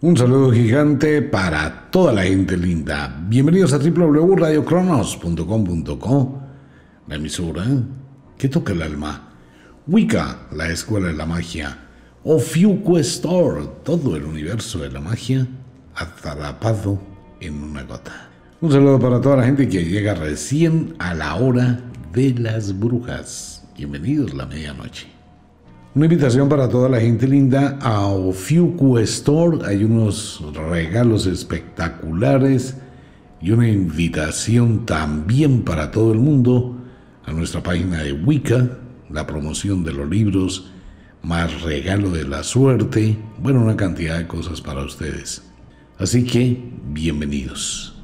Un saludo gigante para toda la gente linda. Bienvenidos a www.radiocronos.com.co, la emisora que toca el alma. Wicca, la escuela de la magia. Ofiuco Store, todo el universo de la magia atrapado en una gota. Un saludo para toda la gente que llega recién a la hora de las brujas. Bienvenidos la medianoche. Una invitación para toda la gente linda a Ofiuku Store. Hay unos regalos espectaculares y una invitación también para todo el mundo a nuestra página de Wicca, la promoción de los libros, más regalo de la suerte, bueno, una cantidad de cosas para ustedes. Así que, bienvenidos.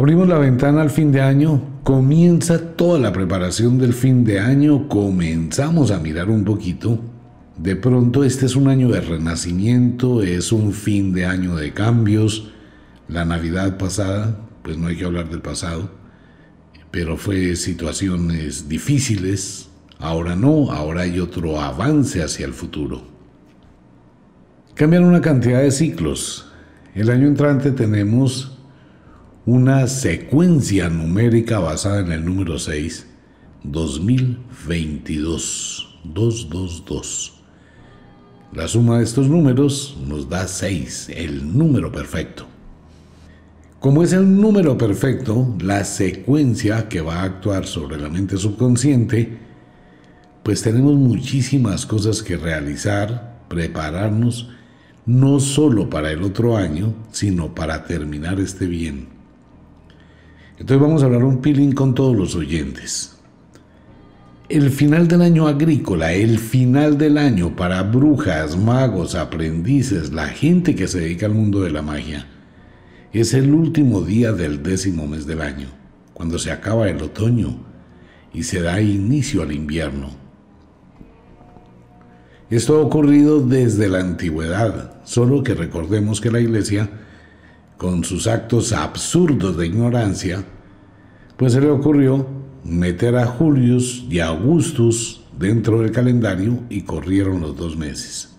Abrimos la ventana al fin de año, comienza toda la preparación del fin de año, comenzamos a mirar un poquito. De pronto este es un año de renacimiento, es un fin de año de cambios. La Navidad pasada, pues no hay que hablar del pasado, pero fue situaciones difíciles. Ahora no, ahora hay otro avance hacia el futuro. Cambian una cantidad de ciclos. El año entrante tenemos una secuencia numérica basada en el número 6, 2022, 222. La suma de estos números nos da 6, el número perfecto. Como es el número perfecto, la secuencia que va a actuar sobre la mente subconsciente, pues tenemos muchísimas cosas que realizar, prepararnos, no solo para el otro año, sino para terminar este bien. Entonces vamos a hablar un peeling con todos los oyentes. El final del año agrícola, el final del año para brujas, magos, aprendices, la gente que se dedica al mundo de la magia, es el último día del décimo mes del año, cuando se acaba el otoño y se da inicio al invierno. Esto ha ocurrido desde la antigüedad, solo que recordemos que la iglesia con sus actos absurdos de ignorancia, pues se le ocurrió meter a Julius y a Augustus dentro del calendario y corrieron los dos meses.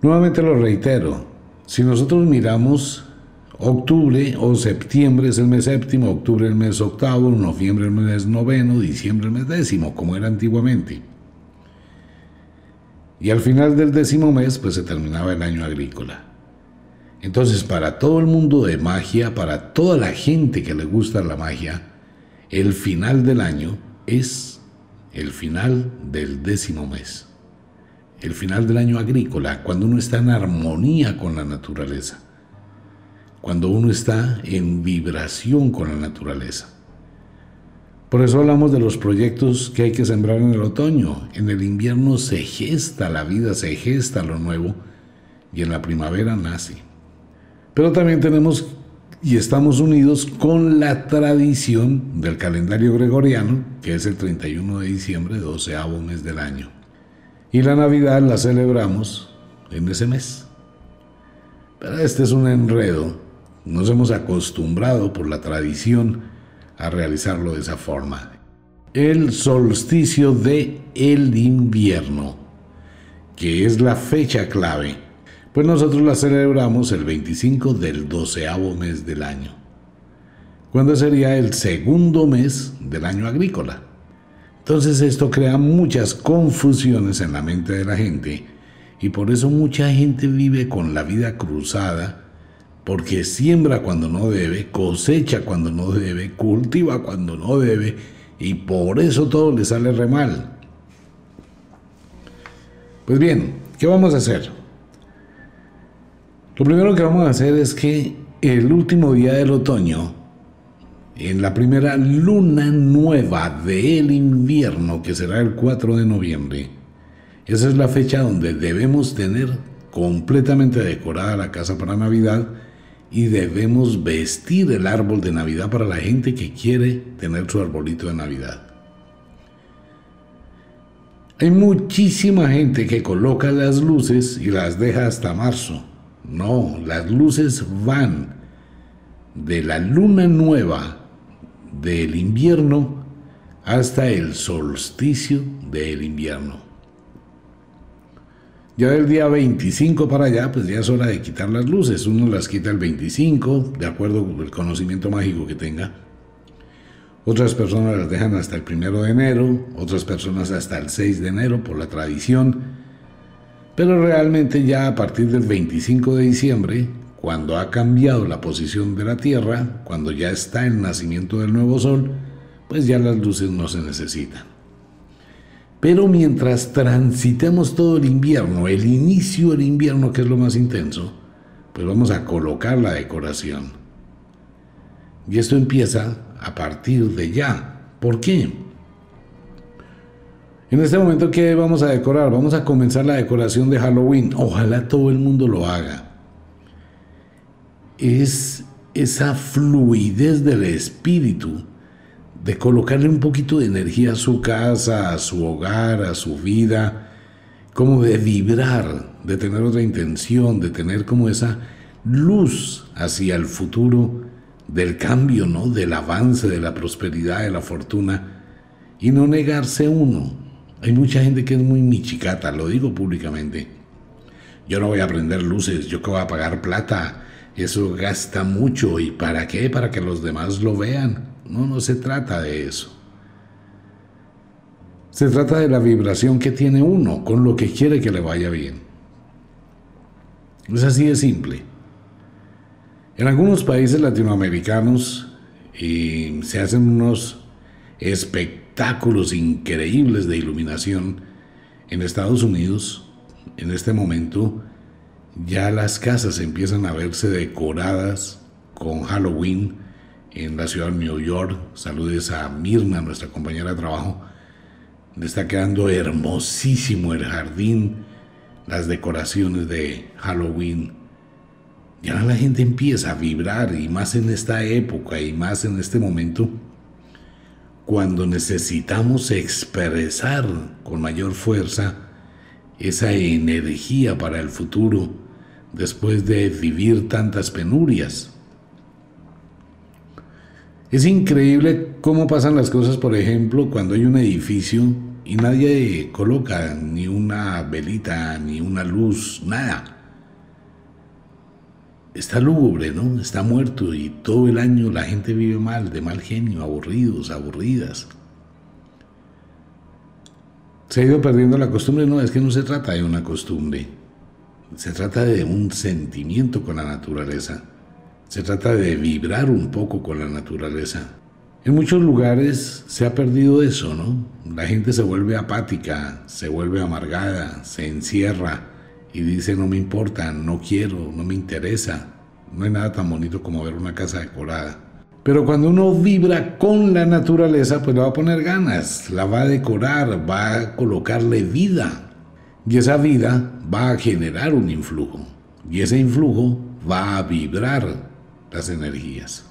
Nuevamente lo reitero, si nosotros miramos octubre o septiembre es el mes séptimo, octubre el mes octavo, noviembre el mes noveno, diciembre el mes décimo, como era antiguamente. Y al final del décimo mes, pues se terminaba el año agrícola. Entonces, para todo el mundo de magia, para toda la gente que le gusta la magia, el final del año es el final del décimo mes. El final del año agrícola, cuando uno está en armonía con la naturaleza. Cuando uno está en vibración con la naturaleza. Por eso hablamos de los proyectos que hay que sembrar en el otoño. En el invierno se gesta la vida, se gesta lo nuevo y en la primavera nace. Pero también tenemos y estamos unidos con la tradición del calendario gregoriano, que es el 31 de diciembre, doceavo mes del año. Y la Navidad la celebramos en ese mes. Pero este es un enredo. Nos hemos acostumbrado por la tradición a realizarlo de esa forma. El solsticio de el invierno, que es la fecha clave pues nosotros la celebramos el 25 del doceavo mes del año, cuando sería el segundo mes del año agrícola. Entonces esto crea muchas confusiones en la mente de la gente y por eso mucha gente vive con la vida cruzada porque siembra cuando no debe, cosecha cuando no debe, cultiva cuando no debe y por eso todo le sale re mal. Pues bien, ¿qué vamos a hacer? Lo primero que vamos a hacer es que el último día del otoño, en la primera luna nueva del invierno, que será el 4 de noviembre, esa es la fecha donde debemos tener completamente decorada la casa para Navidad y debemos vestir el árbol de Navidad para la gente que quiere tener su arbolito de Navidad. Hay muchísima gente que coloca las luces y las deja hasta marzo. No, las luces van de la luna nueva del invierno hasta el solsticio del invierno. Ya del día 25 para allá, pues ya es hora de quitar las luces. Uno las quita el 25, de acuerdo con el conocimiento mágico que tenga. Otras personas las dejan hasta el primero de enero, otras personas hasta el 6 de enero por la tradición. Pero realmente ya a partir del 25 de diciembre, cuando ha cambiado la posición de la Tierra, cuando ya está el nacimiento del nuevo Sol, pues ya las luces no se necesitan. Pero mientras transitemos todo el invierno, el inicio del invierno, que es lo más intenso, pues vamos a colocar la decoración. Y esto empieza a partir de ya. ¿Por qué? En este momento, ¿qué vamos a decorar? Vamos a comenzar la decoración de Halloween. Ojalá todo el mundo lo haga. Es esa fluidez del espíritu de colocarle un poquito de energía a su casa, a su hogar, a su vida, como de vibrar, de tener otra intención, de tener como esa luz hacia el futuro del cambio, ¿no? Del avance, de la prosperidad, de la fortuna, y no negarse uno. Hay mucha gente que es muy michicata, lo digo públicamente. Yo no voy a prender luces, yo que voy a pagar plata, eso gasta mucho, ¿y para qué? Para que los demás lo vean. No, no se trata de eso. Se trata de la vibración que tiene uno con lo que quiere que le vaya bien. Es así de simple. En algunos países latinoamericanos se hacen unos espectáculos increíbles de iluminación. En Estados Unidos, en este momento, ya las casas empiezan a verse decoradas con Halloween, en la ciudad de New York. Saludes a Mirna, nuestra compañera de trabajo. Le está quedando hermosísimo el jardín, las decoraciones de Halloween. Ya la gente empieza a vibrar y más en esta época y más en este momento cuando necesitamos expresar con mayor fuerza esa energía para el futuro después de vivir tantas penurias. Es increíble cómo pasan las cosas, por ejemplo, cuando hay un edificio y nadie coloca ni una velita, ni una luz, nada. Está lúgubre, ¿no? Está muerto y todo el año la gente vive mal, de mal genio, aburridos, aburridas. Se ha ido perdiendo la costumbre, no, es que no se trata de una costumbre, se trata de un sentimiento con la naturaleza. Se trata de vibrar un poco con la naturaleza. En muchos lugares se ha perdido eso, ¿no? La gente se vuelve apática, se vuelve amargada, se encierra y dice no me importa, no quiero, no me interesa. No hay nada tan bonito como ver una casa decorada. Pero cuando uno vibra con la naturaleza, pues le va a poner ganas, la va a decorar, va a colocarle vida. Y esa vida va a generar un influjo. Y ese influjo va a vibrar las energías.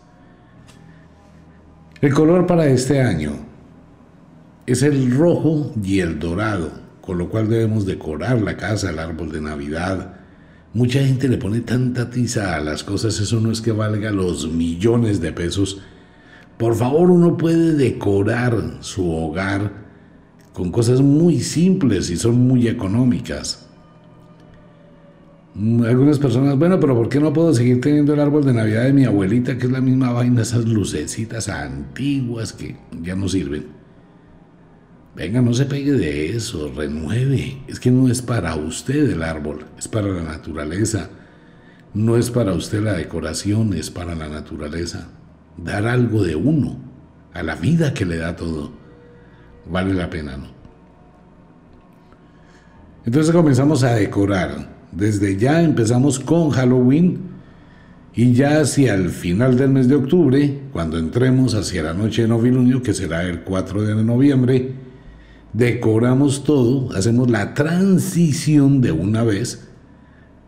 El color para este año es el rojo y el dorado, con lo cual debemos decorar la casa, el árbol de Navidad. Mucha gente le pone tanta tiza a las cosas, eso no es que valga los millones de pesos. Por favor, uno puede decorar su hogar con cosas muy simples y son muy económicas. Mm, algunas personas, bueno, pero ¿por qué no puedo seguir teniendo el árbol de Navidad de mi abuelita, que es la misma vaina, esas lucecitas antiguas que ya no sirven? Venga, no se pegue de eso, renueve. Es que no es para usted el árbol, es para la naturaleza. No es para usted la decoración, es para la naturaleza. Dar algo de uno, a la vida que le da todo, vale la pena, ¿no? Entonces comenzamos a decorar desde ya empezamos con Halloween y ya hacia el final del mes de octubre, cuando entremos hacia la noche de novilunio, que será el 4 de noviembre, decoramos todo, hacemos la transición de una vez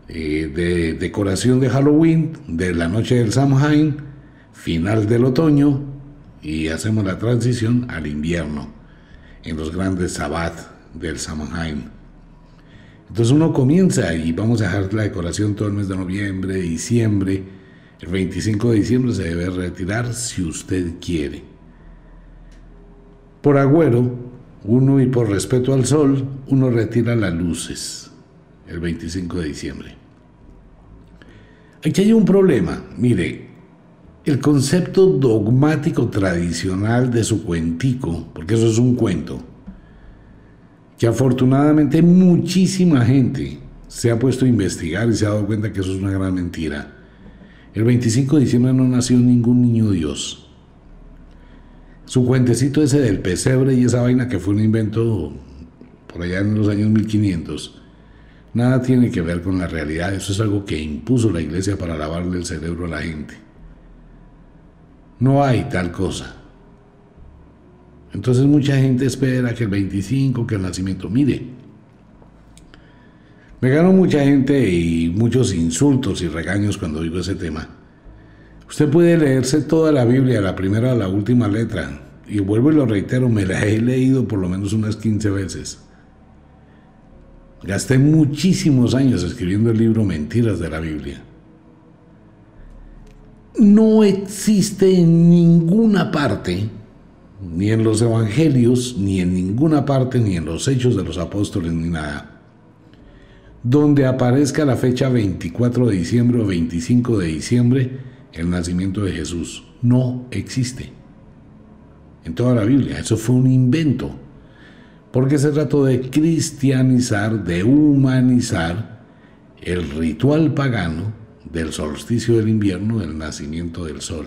eh, de decoración de Halloween, de la noche del Samhain, final del otoño, y hacemos la transición al invierno, en los grandes sabbat del Samhain. Entonces uno comienza y vamos a dejar la decoración todo el mes de noviembre, diciembre. El 25 de diciembre se debe retirar si usted quiere. Por agüero, uno y por respeto al sol, uno retira las luces. el 25 de diciembre. Aquí hay un problema. Mire, el concepto dogmático tradicional de su cuentico, porque eso es un cuento, que afortunadamente muchísima gente se ha puesto a investigar y se ha dado cuenta que eso es una gran mentira. El 25 de diciembre no nació ningún niño Dios. Su cuentecito ese del pesebre y esa vaina que fue un invento por allá en los años 1500, nada tiene que ver con la realidad. Eso es algo que impuso la iglesia para lavarle el cerebro a la gente. No hay tal cosa. Entonces mucha gente espera que el 25, que el nacimiento. Mire, me ganó mucha gente y muchos insultos y regaños cuando digo ese tema. Usted puede leerse toda la Biblia, la primera a la última letra, y vuelvo y lo reitero, me la he leído por lo menos unas 15 veces. Gasté muchísimos años escribiendo el libro Mentiras de la Biblia. No existe en ninguna parte, ni en los evangelios, ni en ninguna parte, ni en los hechos de los apóstoles, ni nada, donde aparezca la fecha 24 de diciembre o 25 de diciembre, el nacimiento de Jesús. No existe. En toda la Biblia. Eso fue un invento porque se trató de cristianizar, de humanizar el ritual pagano del solsticio del invierno, del nacimiento del sol.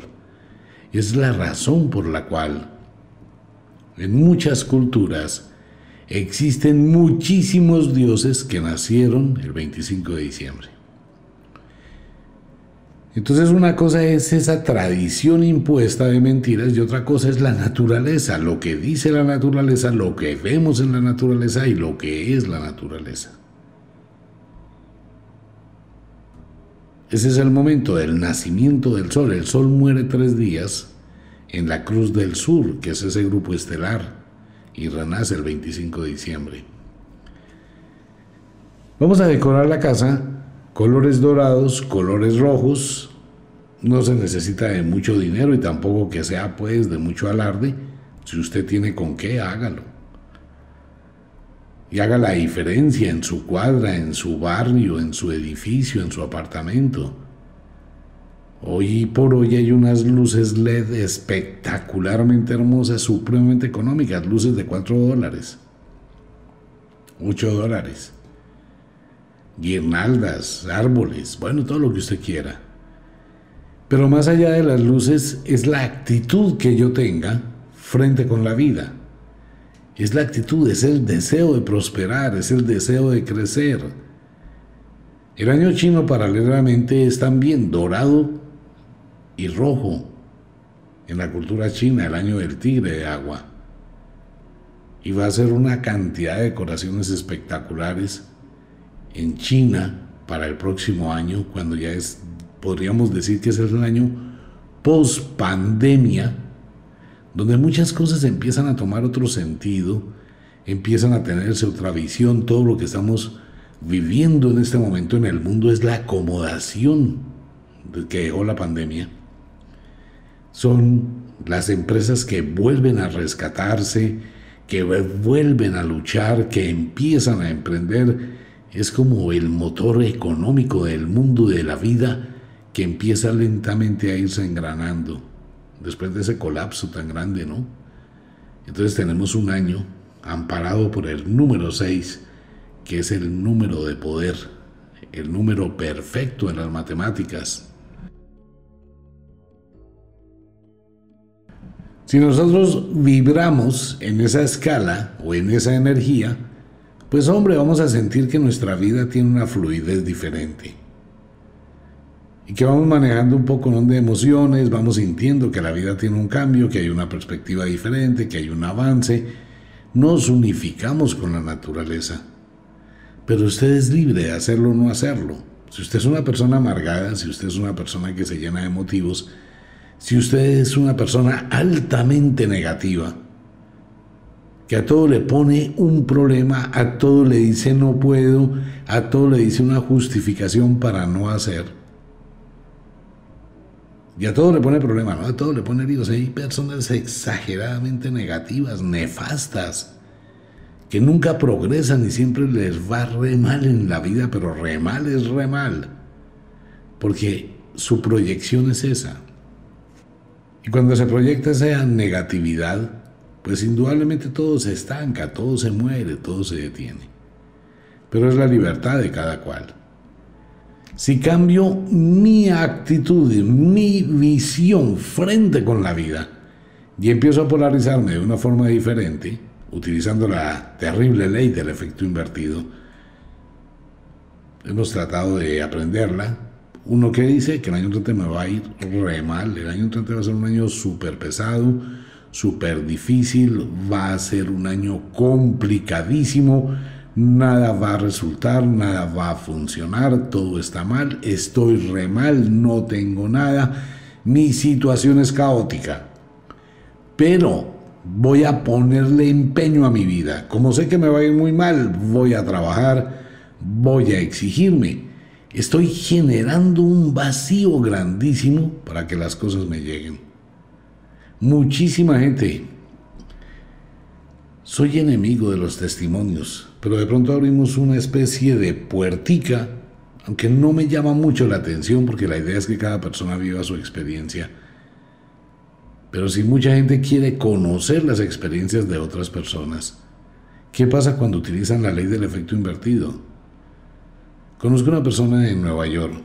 Es la razón por la cual en muchas culturas existen muchísimos dioses que nacieron el 25 de diciembre. Entonces una cosa es esa tradición impuesta de mentiras y otra cosa es la naturaleza, lo que dice la naturaleza, lo que vemos en la naturaleza y lo que es la naturaleza. Ese es el momento del nacimiento del Sol. El Sol muere tres días en la Cruz del Sur, que es ese grupo estelar, y renace el 25 de diciembre. Vamos a decorar la casa colores dorados, colores rojos, no se necesita de mucho dinero y tampoco que sea pues de mucho alarde. Si usted tiene con qué, hágalo. Y haga la diferencia en su cuadra, en su barrio, en su edificio, en su apartamento. Hoy por hoy hay unas luces LED espectacularmente hermosas, supremamente económicas, luces de 4 dólares, 8 dólares guirnaldas, árboles, bueno, todo lo que usted quiera. Pero más allá de las luces es la actitud que yo tenga frente con la vida. Es la actitud, es el deseo de prosperar, es el deseo de crecer. El año chino paralelamente es también dorado y rojo. En la cultura china, el año del tigre de agua. Y va a ser una cantidad de decoraciones espectaculares en China para el próximo año, cuando ya es, podríamos decir que es el año post pandemia, donde muchas cosas empiezan a tomar otro sentido, empiezan a tenerse otra visión, todo lo que estamos viviendo en este momento en el mundo es la acomodación que dejó la pandemia. Son las empresas que vuelven a rescatarse, que vuelven a luchar, que empiezan a emprender es como el motor económico del mundo de la vida que empieza lentamente a irse engranando después de ese colapso tan grande, ¿no? Entonces tenemos un año amparado por el número 6, que es el número de poder, el número perfecto en las matemáticas. Si nosotros vibramos en esa escala o en esa energía, pues hombre, vamos a sentir que nuestra vida tiene una fluidez diferente. Y que vamos manejando un poco de emociones, vamos sintiendo que la vida tiene un cambio, que hay una perspectiva diferente, que hay un avance. Nos unificamos con la naturaleza. Pero usted es libre de hacerlo o no hacerlo. Si usted es una persona amargada, si usted es una persona que se llena de motivos, si usted es una persona altamente negativa, que a todo le pone un problema, a todo le dice no puedo, a todo le dice una justificación para no hacer. Y a todo le pone problema, ¿no? A todo le pone heridos. Hay personas exageradamente negativas, nefastas, que nunca progresan y siempre les va re mal en la vida, pero re mal es re mal, porque su proyección es esa. Y cuando se proyecta esa negatividad, pues indudablemente todo se estanca, todo se muere, todo se detiene. Pero es la libertad de cada cual. Si cambio mi actitud, mi visión frente con la vida y empiezo a polarizarme de una forma diferente, utilizando la terrible ley del efecto invertido, hemos tratado de aprenderla. Uno que dice que el año 30 me va a ir re mal, el año 30 va a ser un año súper pesado, súper difícil, va a ser un año complicadísimo, nada va a resultar, nada va a funcionar, todo está mal, estoy re mal, no tengo nada, mi situación es caótica. Pero voy a ponerle empeño a mi vida. Como sé que me va a ir muy mal, voy a trabajar, voy a exigirme. Estoy generando un vacío grandísimo para que las cosas me lleguen. Muchísima gente. Soy enemigo de los testimonios, pero de pronto abrimos una especie de puertica, aunque no me llama mucho la atención porque la idea es que cada persona viva su experiencia pero si mucha gente quiere conocer las experiencias de otras personas, ¿qué pasa cuando utilizan la ley del efecto invertido? Conozco una persona en Nueva York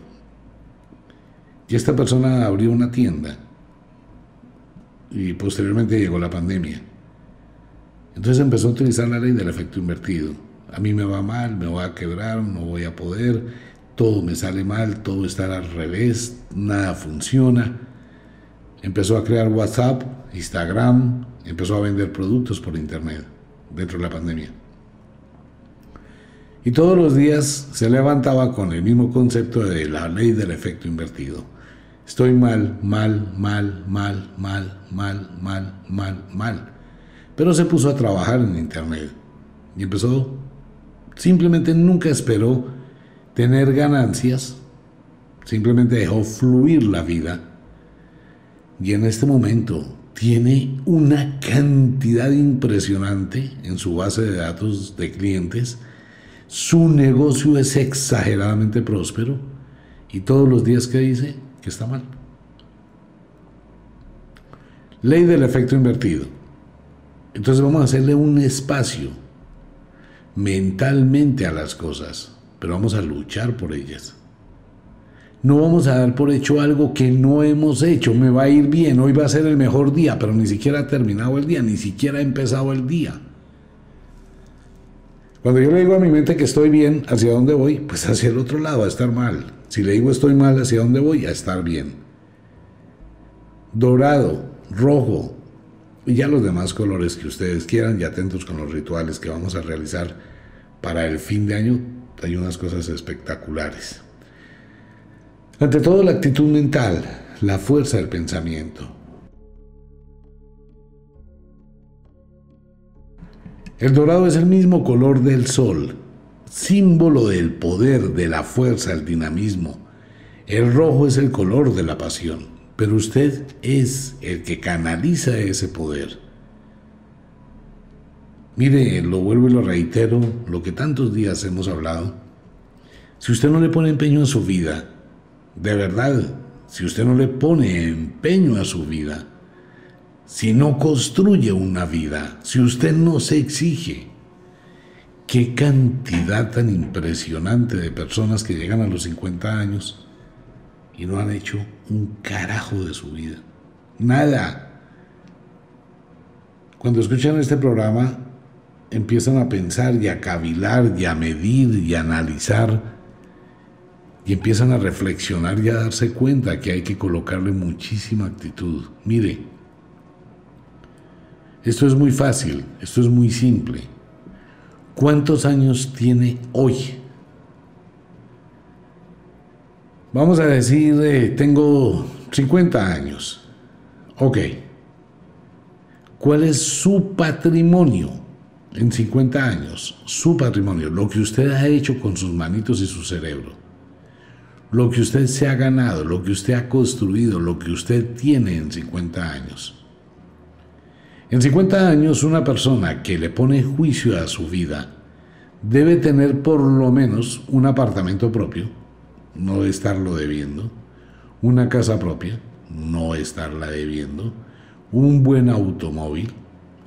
y esta persona abrió una tienda y posteriormente llegó la pandemia. Entonces empezó a utilizar la ley del efecto invertido. A mí me va mal, me voy a quebrar, no voy a poder, todo me sale mal, todo está al revés, nada funciona. Empezó a crear WhatsApp, Instagram, empezó a vender productos por Internet dentro de la pandemia. Y todos los días se levantaba con el mismo concepto de la ley del efecto invertido. Estoy mal, mal, mal, mal, mal, mal, mal, mal, mal. Pero se puso a trabajar en Internet y empezó, simplemente nunca esperó tener ganancias, simplemente dejó fluir la vida. Y en este momento tiene una cantidad impresionante en su base de datos de clientes. Su negocio es exageradamente próspero. Y todos los días que dice que está mal. Ley del efecto invertido. Entonces vamos a hacerle un espacio mentalmente a las cosas, pero vamos a luchar por ellas. No vamos a dar por hecho algo que no hemos hecho. Me va a ir bien, hoy va a ser el mejor día, pero ni siquiera ha terminado el día, ni siquiera ha empezado el día. Cuando yo le digo a mi mente que estoy bien, ¿hacia dónde voy? Pues hacia el otro lado, a estar mal. Si le digo estoy mal, ¿hacia dónde voy? A estar bien. Dorado, rojo y ya los demás colores que ustedes quieran y atentos con los rituales que vamos a realizar para el fin de año. Hay unas cosas espectaculares. Ante todo la actitud mental, la fuerza del pensamiento. El dorado es el mismo color del sol, símbolo del poder, de la fuerza, el dinamismo. El rojo es el color de la pasión, pero usted es el que canaliza ese poder. Mire, lo vuelvo y lo reitero, lo que tantos días hemos hablado. Si usted no le pone empeño en su vida, de verdad, si usted no le pone empeño a su vida, si no construye una vida, si usted no se exige, qué cantidad tan impresionante de personas que llegan a los 50 años y no han hecho un carajo de su vida. Nada. Cuando escuchan este programa, empiezan a pensar y a cavilar y a medir y a analizar y empiezan a reflexionar y a darse cuenta que hay que colocarle muchísima actitud. Mire, esto es muy fácil, esto es muy simple. ¿Cuántos años tiene hoy? Vamos a decir, eh, tengo 50 años. Ok. ¿Cuál es su patrimonio en 50 años? Su patrimonio, lo que usted ha hecho con sus manitos y su cerebro lo que usted se ha ganado, lo que usted ha construido, lo que usted tiene en 50 años. En 50 años, una persona que le pone juicio a su vida debe tener por lo menos un apartamento propio, no estarlo debiendo, una casa propia, no estarla debiendo, un buen automóvil,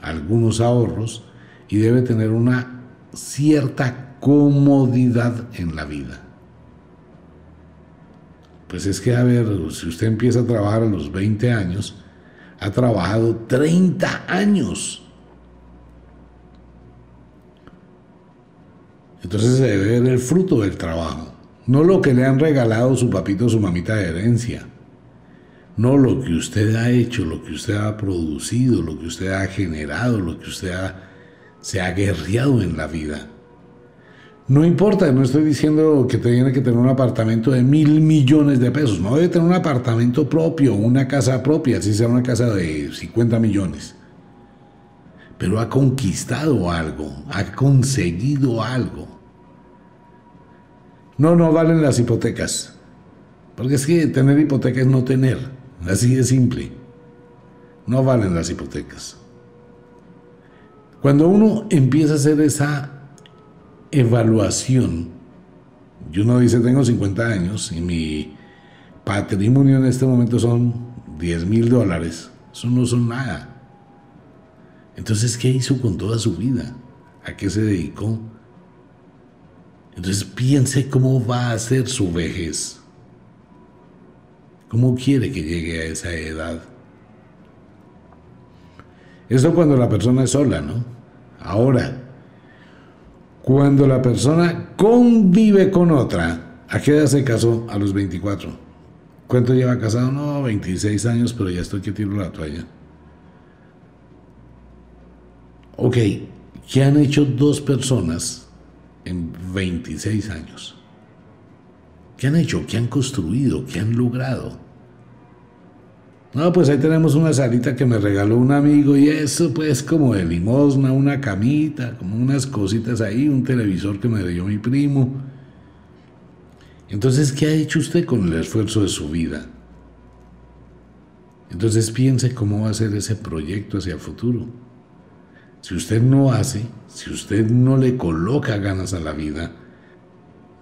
algunos ahorros y debe tener una cierta comodidad en la vida. Pues es que, a ver, si usted empieza a trabajar a los 20 años, ha trabajado 30 años. Entonces se debe ver el fruto del trabajo, no lo que le han regalado su papito o su mamita de herencia, no lo que usted ha hecho, lo que usted ha producido, lo que usted ha generado, lo que usted se ha guerreado en la vida. No importa, no estoy diciendo que tiene que tener un apartamento de mil millones de pesos, no debe tener un apartamento propio, una casa propia, así sea una casa de 50 millones. Pero ha conquistado algo, ha conseguido algo. No, no valen las hipotecas, porque es que tener hipoteca es no tener, así de simple. No valen las hipotecas. Cuando uno empieza a hacer esa evaluación, y uno dice, tengo 50 años y mi patrimonio en este momento son 10 mil dólares, eso no son nada. Entonces, ¿qué hizo con toda su vida? ¿A qué se dedicó? Entonces piense cómo va a ser su vejez. ¿Cómo quiere que llegue a esa edad? Eso cuando la persona es sola, ¿no? Ahora, cuando la persona convive con otra, ¿a qué edad se casó? A los 24. ¿Cuánto lleva casado? No, 26 años, pero ya estoy que tiro la toalla. Ok, ¿qué han hecho dos personas en 26 años? ¿Qué han hecho? ¿Qué han construido? ¿Qué han logrado? No, pues ahí tenemos una salita que me regaló un amigo y eso pues como de limosna, una camita, como unas cositas ahí, un televisor que me dio mi primo. Entonces, ¿qué ha hecho usted con el esfuerzo de su vida? Entonces piense cómo va a ser ese proyecto hacia el futuro. Si usted no hace, si usted no le coloca ganas a la vida,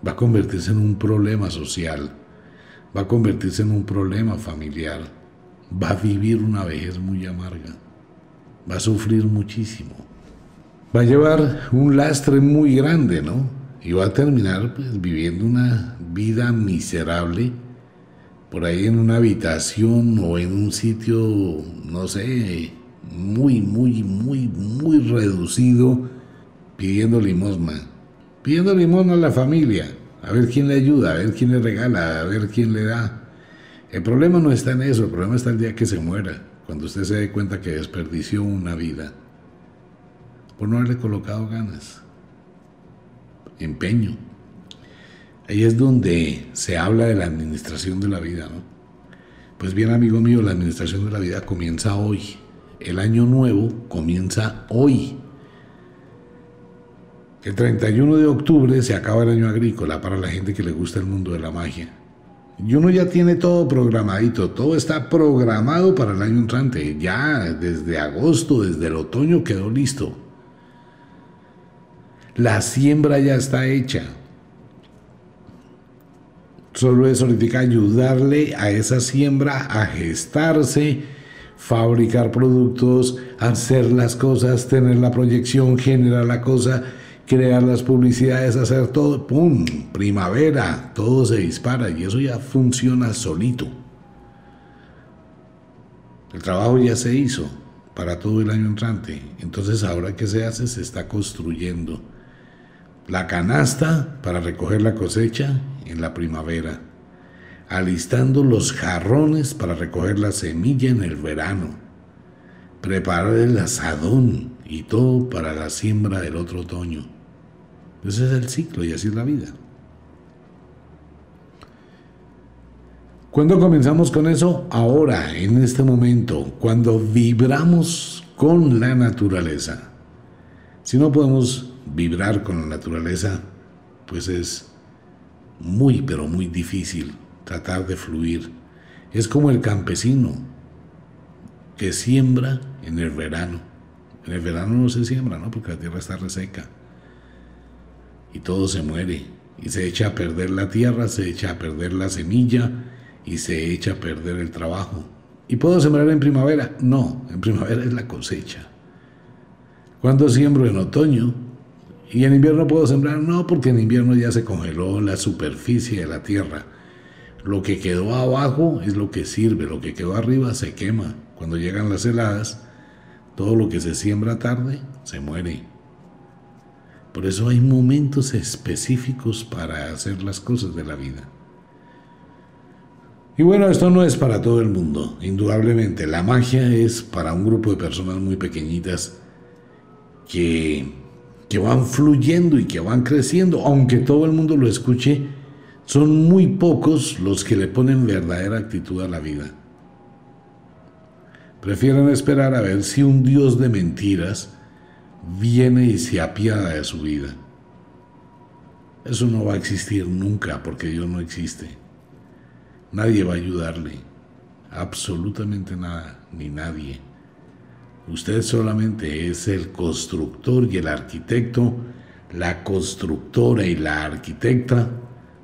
va a convertirse en un problema social, va a convertirse en un problema familiar va a vivir una vejez muy amarga, va a sufrir muchísimo, va a llevar un lastre muy grande, ¿no? Y va a terminar pues, viviendo una vida miserable por ahí en una habitación o en un sitio, no sé, muy, muy, muy, muy reducido, pidiendo limosna. Pidiendo limosna a la familia, a ver quién le ayuda, a ver quién le regala, a ver quién le da. El problema no está en eso, el problema está el día que se muera, cuando usted se dé cuenta que desperdició una vida por no haberle colocado ganas, empeño. Ahí es donde se habla de la administración de la vida, ¿no? Pues bien, amigo mío, la administración de la vida comienza hoy. El año nuevo comienza hoy. El 31 de octubre se acaba el año agrícola para la gente que le gusta el mundo de la magia. Y uno ya tiene todo programadito, todo está programado para el año entrante. Ya desde agosto, desde el otoño quedó listo. La siembra ya está hecha. Solo eso significa ayudarle a esa siembra a gestarse, fabricar productos, hacer las cosas, tener la proyección, generar la cosa crear las publicidades, hacer todo, ¡pum! Primavera, todo se dispara y eso ya funciona solito. El trabajo ya se hizo para todo el año entrante. Entonces ahora que se hace, se está construyendo la canasta para recoger la cosecha en la primavera, alistando los jarrones para recoger la semilla en el verano, preparar el asadón y todo para la siembra del otro otoño. Ese es el ciclo y así es la vida. ¿Cuándo comenzamos con eso? Ahora, en este momento, cuando vibramos con la naturaleza. Si no podemos vibrar con la naturaleza, pues es muy, pero muy difícil tratar de fluir. Es como el campesino que siembra en el verano En el verano no se siembra, ¿no? Porque la tierra está reseca. Y todo se muere. Y se echa a perder la tierra, se echa a perder la semilla y se echa a perder el trabajo. ¿Y puedo sembrar en primavera? No, en primavera es la cosecha. ¿Cuándo siembro? En otoño. ¿Y en invierno puedo sembrar? No, porque en invierno ya se congeló la superficie de la tierra. Lo que quedó abajo es lo que sirve, lo que quedó arriba se quema. Cuando llegan las heladas, todo lo que se siembra tarde se muere. Por eso hay momentos específicos para hacer las cosas de la vida. Y bueno, esto no es para todo el mundo, indudablemente. La magia es para un grupo de personas muy pequeñitas que, que van fluyendo y que van creciendo, aunque todo el mundo lo escuche, son muy pocos los que le ponen verdadera actitud a la vida. Prefieren esperar a ver si un Dios de mentiras viene y se apiada de su vida. Eso no va a existir nunca porque Dios no existe. Nadie va a ayudarle. Absolutamente nada, ni nadie. Usted solamente es el constructor y el arquitecto, la constructora y la arquitecta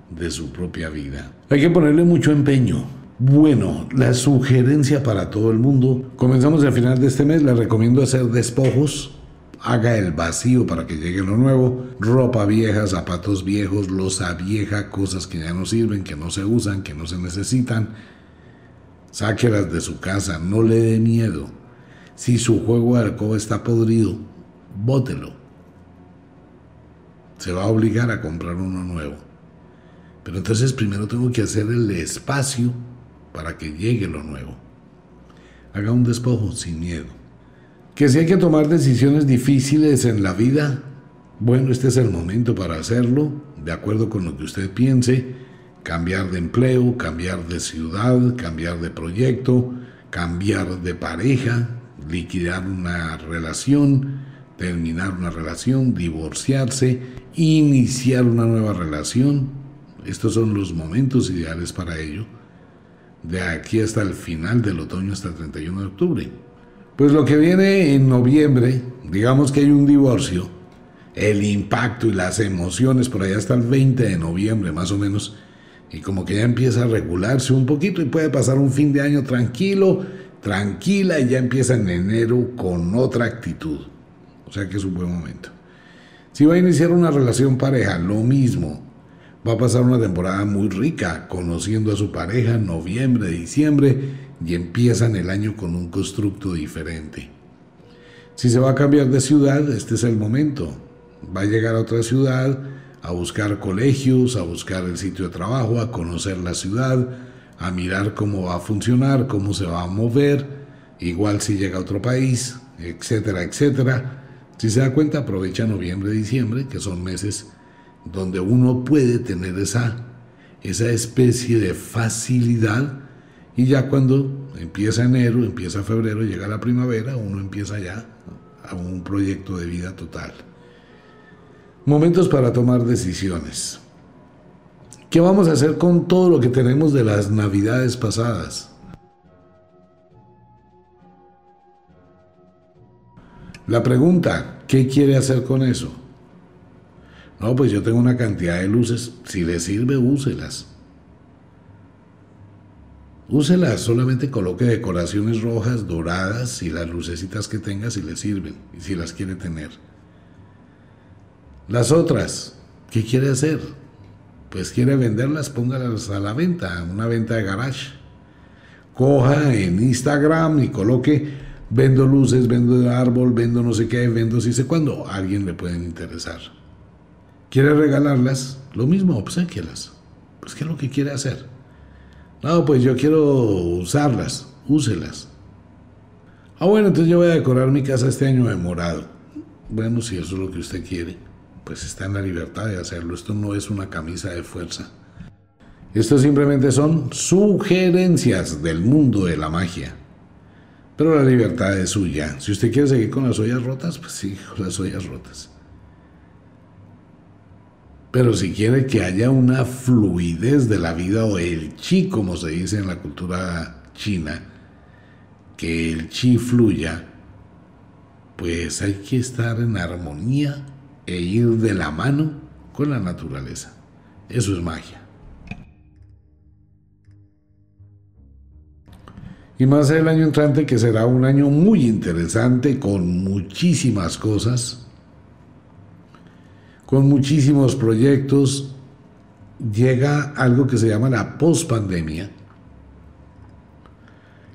de su propia vida. Hay que ponerle mucho empeño. Bueno, la sugerencia para todo el mundo. Comenzamos al final de este mes. Le recomiendo hacer despojos. Haga el vacío para que llegue lo nuevo. Ropa vieja, zapatos viejos, losa vieja, cosas que ya no sirven, que no se usan, que no se necesitan. Sáquelas de su casa. No le dé miedo si su juego de alcoba está podrido, bótelo. Se va a obligar a comprar uno nuevo. Pero entonces primero tengo que hacer el espacio para que llegue lo nuevo. Haga un despojo sin miedo. Que si hay que tomar decisiones difíciles en la vida, bueno, este es el momento para hacerlo, de acuerdo con lo que usted piense, cambiar de empleo, cambiar de ciudad, cambiar de proyecto, cambiar de pareja, liquidar una relación, terminar una relación, divorciarse, iniciar una nueva relación. Estos son los momentos ideales para ello. De aquí hasta el final del otoño, hasta el 31 de octubre. Pues lo que viene en noviembre, digamos que hay un divorcio, el impacto y las emociones por allá hasta el 20 de noviembre más o menos, y como que ya empieza a regularse un poquito y puede pasar un fin de año tranquilo, tranquila y ya empieza en enero con otra actitud. O sea que es un buen momento. Si va a iniciar una relación pareja, lo mismo. Va a pasar una temporada muy rica, conociendo a su pareja noviembre, diciembre, y empiezan el año con un constructo diferente. Si se va a cambiar de ciudad, este es el momento. Va a llegar a otra ciudad, a buscar colegios, a buscar el sitio de trabajo, a conocer la ciudad, a mirar cómo va a funcionar, cómo se va a mover, igual si llega a otro país, etcétera, etcétera. Si se da cuenta, aprovecha noviembre, diciembre, que son meses donde uno puede tener esa, esa especie de facilidad y ya cuando empieza enero, empieza febrero, llega la primavera, uno empieza ya a un proyecto de vida total. Momentos para tomar decisiones. ¿Qué vamos a hacer con todo lo que tenemos de las navidades pasadas? La pregunta, ¿qué quiere hacer con eso? No, pues yo tengo una cantidad de luces. Si le sirve, úselas. Úselas, solamente coloque decoraciones rojas, doradas y las lucecitas que tenga si le sirven y si las quiere tener. Las otras, ¿qué quiere hacer? pues quiere venderlas, póngalas a la venta, una venta de garage. Coja en Instagram y coloque, vendo luces, vendo árbol, vendo no sé qué, vendo si sé cuándo, a alguien le pueden interesar. ¿Quiere regalarlas? Lo mismo, obsequielas. Pues ¿qué es lo que quiere hacer? No, pues yo quiero usarlas, úselas. Ah, bueno, entonces yo voy a decorar mi casa este año de morado. Bueno, si eso es lo que usted quiere pues está en la libertad de hacerlo. Esto no es una camisa de fuerza. Esto simplemente son sugerencias del mundo de la magia. Pero la libertad es suya. Si usted quiere seguir con las ollas rotas, pues sí, con las ollas rotas. Pero si quiere que haya una fluidez de la vida o el chi, como se dice en la cultura china, que el chi fluya, pues hay que estar en armonía e ir de la mano con la naturaleza. Eso es magia. Y más el año entrante que será un año muy interesante con muchísimas cosas, con muchísimos proyectos, llega algo que se llama la pospandemia,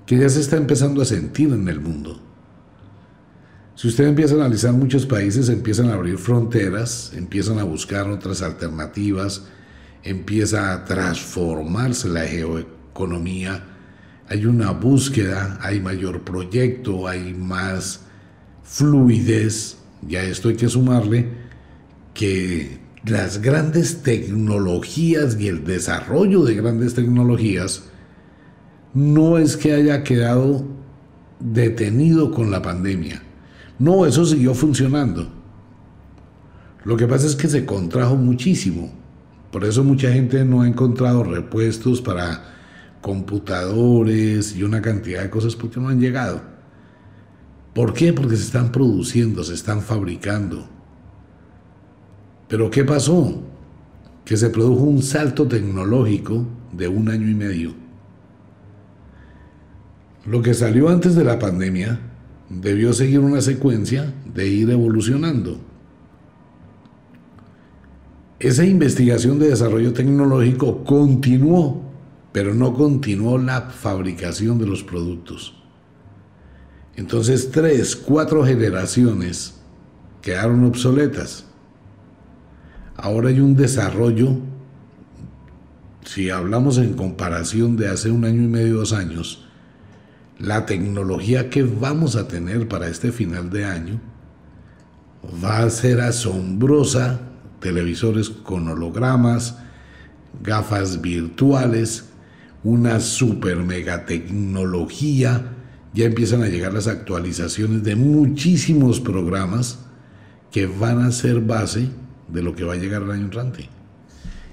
que ya se está empezando a sentir en el mundo. Si usted empieza a analizar muchos países, empiezan a abrir fronteras, empiezan a buscar otras alternativas, empieza a transformarse la geoeconomía, hay una búsqueda, hay mayor proyecto, hay más fluidez, ya esto hay que sumarle, que las grandes tecnologías y el desarrollo de grandes tecnologías no es que haya quedado detenido con la pandemia no, eso siguió funcionando. Lo que pasa es que se contrajo muchísimo. Por eso mucha gente no ha encontrado repuestos para computadores y una cantidad de cosas porque no han llegado. ¿Por qué? Porque se están produciendo, se están fabricando. Pero ¿qué pasó? Que se produjo un salto tecnológico de un año y medio. Lo que salió antes de la pandemia debió seguir una secuencia de ir evolucionando. Esa investigación de desarrollo tecnológico continuó, pero no continuó la fabricación de los productos. Entonces tres, cuatro generaciones quedaron obsoletas. Ahora hay un desarrollo, si hablamos en comparación de hace un año y medio, dos años, la tecnología que vamos a tener para este final de año va a ser asombrosa. Televisores con hologramas, gafas virtuales, una super mega tecnología. Ya empiezan a llegar las actualizaciones de muchísimos programas que van a ser base de lo que va a llegar el año entrante.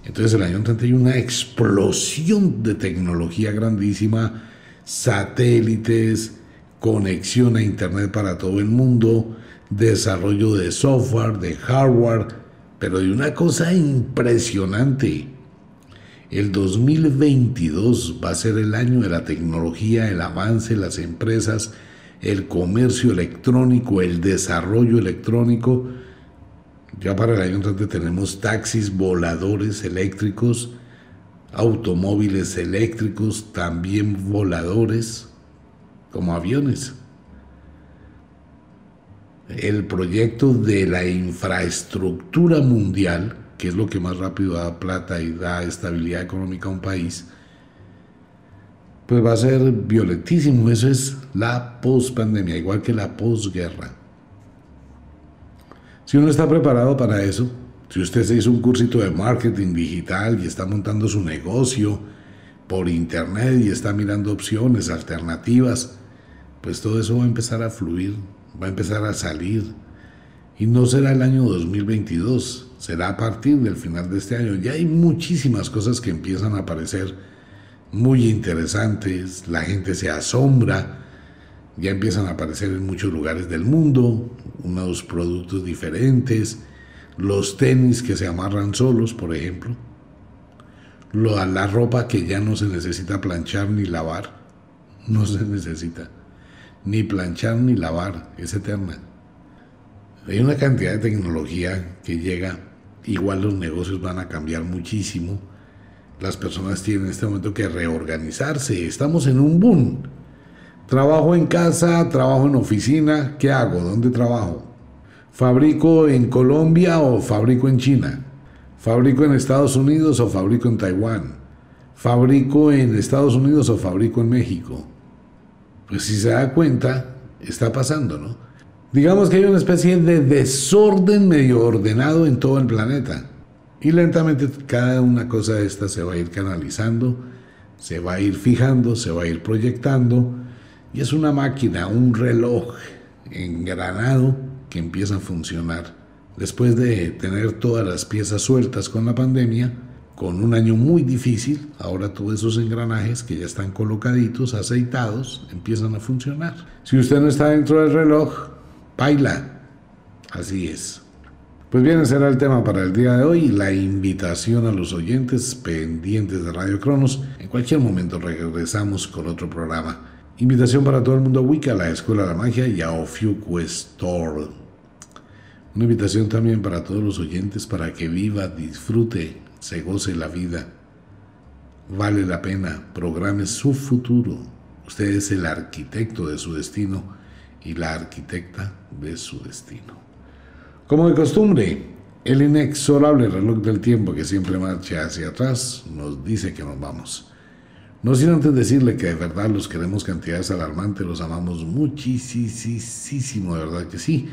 Entonces el año entrante hay una explosión de tecnología grandísima satélites, conexión a Internet para todo el mundo, desarrollo de software, de hardware, pero de una cosa impresionante. El 2022 va a ser el año de la tecnología, el avance, las empresas, el comercio electrónico, el desarrollo electrónico. Ya para el año entrante tenemos taxis voladores eléctricos, automóviles eléctricos, también voladores, como aviones. El proyecto de la infraestructura mundial, que es lo que más rápido da plata y da estabilidad económica a un país, pues va a ser violentísimo. Eso es la pospandemia, igual que la posguerra. Si uno está preparado para eso, si usted se hizo un cursito de marketing digital y está montando su negocio por internet y está mirando opciones, alternativas, pues todo eso va a empezar a fluir, va a empezar a salir. Y no será el año 2022, será a partir del final de este año. Ya hay muchísimas cosas que empiezan a aparecer muy interesantes, la gente se asombra, ya empiezan a aparecer en muchos lugares del mundo unos productos diferentes los tenis que se amarran solos, por ejemplo, la ropa que ya no se necesita planchar ni lavar, no se necesita ni planchar ni lavar, es eterna. Hay una cantidad de tecnología que llega, igual los negocios van a cambiar muchísimo, las personas tienen en este momento que reorganizarse, estamos en un boom. Trabajo en casa, trabajo en oficina, ¿qué hago? ¿Dónde trabajo? ¿Fabrico en Colombia o fabrico en China? ¿Fabrico en Estados Unidos o fabrico en Taiwán? ¿Fabrico en Estados Unidos o fabrico en México? Pues si se da cuenta, está pasando, ¿no? Digamos que hay una especie de desorden medio ordenado en todo el planeta. Y lentamente cada una cosa de estas se va a ir canalizando, se va a ir fijando, se va a ir proyectando. Y es una máquina, un reloj engranado que empieza a funcionar. Después de tener todas las piezas sueltas con la pandemia, con un año muy difícil, ahora todos esos engranajes que ya están colocaditos, aceitados, empiezan a funcionar. Si usted no está dentro del reloj, Paila. Así es. Pues bien, será el tema para el día de hoy, la invitación a los oyentes pendientes de Radio Cronos. En cualquier momento regresamos con otro programa. Invitación para todo el mundo a Wicca, la Escuela de la Magia y a Store. Una invitación también para todos los oyentes para que viva, disfrute, se goce la vida. Vale la pena, programe su futuro. Usted es el arquitecto de su destino y la arquitecta de su destino. Como de costumbre, el inexorable reloj del tiempo que siempre marcha hacia atrás nos dice que nos vamos. No sin antes decirle que de verdad los queremos cantidades alarmantes, los amamos muchísimo, de verdad que sí.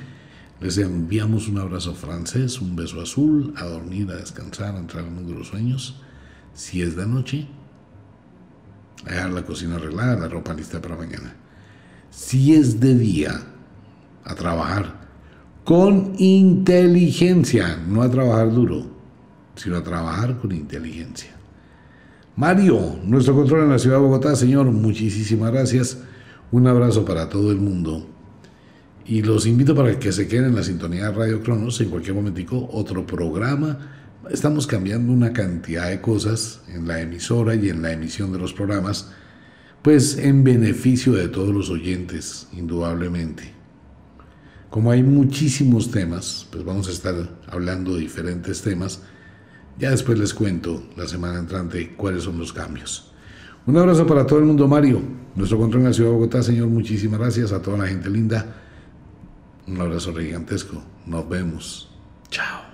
Les enviamos un abrazo francés, un beso azul, a dormir, a descansar, a entrar en mundo de los sueños. Si es de noche, a dejar la cocina arreglada, la ropa lista para mañana. Si es de día, a trabajar con inteligencia, no a trabajar duro, sino a trabajar con inteligencia. Mario, nuestro control en la ciudad de Bogotá, señor, muchísimas gracias. Un abrazo para todo el mundo. Y los invito para que se queden en la sintonía de Radio Cronos en cualquier momentico, otro programa. Estamos cambiando una cantidad de cosas en la emisora y en la emisión de los programas, pues en beneficio de todos los oyentes, indudablemente. Como hay muchísimos temas, pues vamos a estar hablando de diferentes temas. Ya después les cuento la semana entrante cuáles son los cambios. Un abrazo para todo el mundo, Mario. Nuestro control en la ciudad de Bogotá, señor, muchísimas gracias a toda la gente linda. Un abrazo gigantesco. Nos vemos. Chao.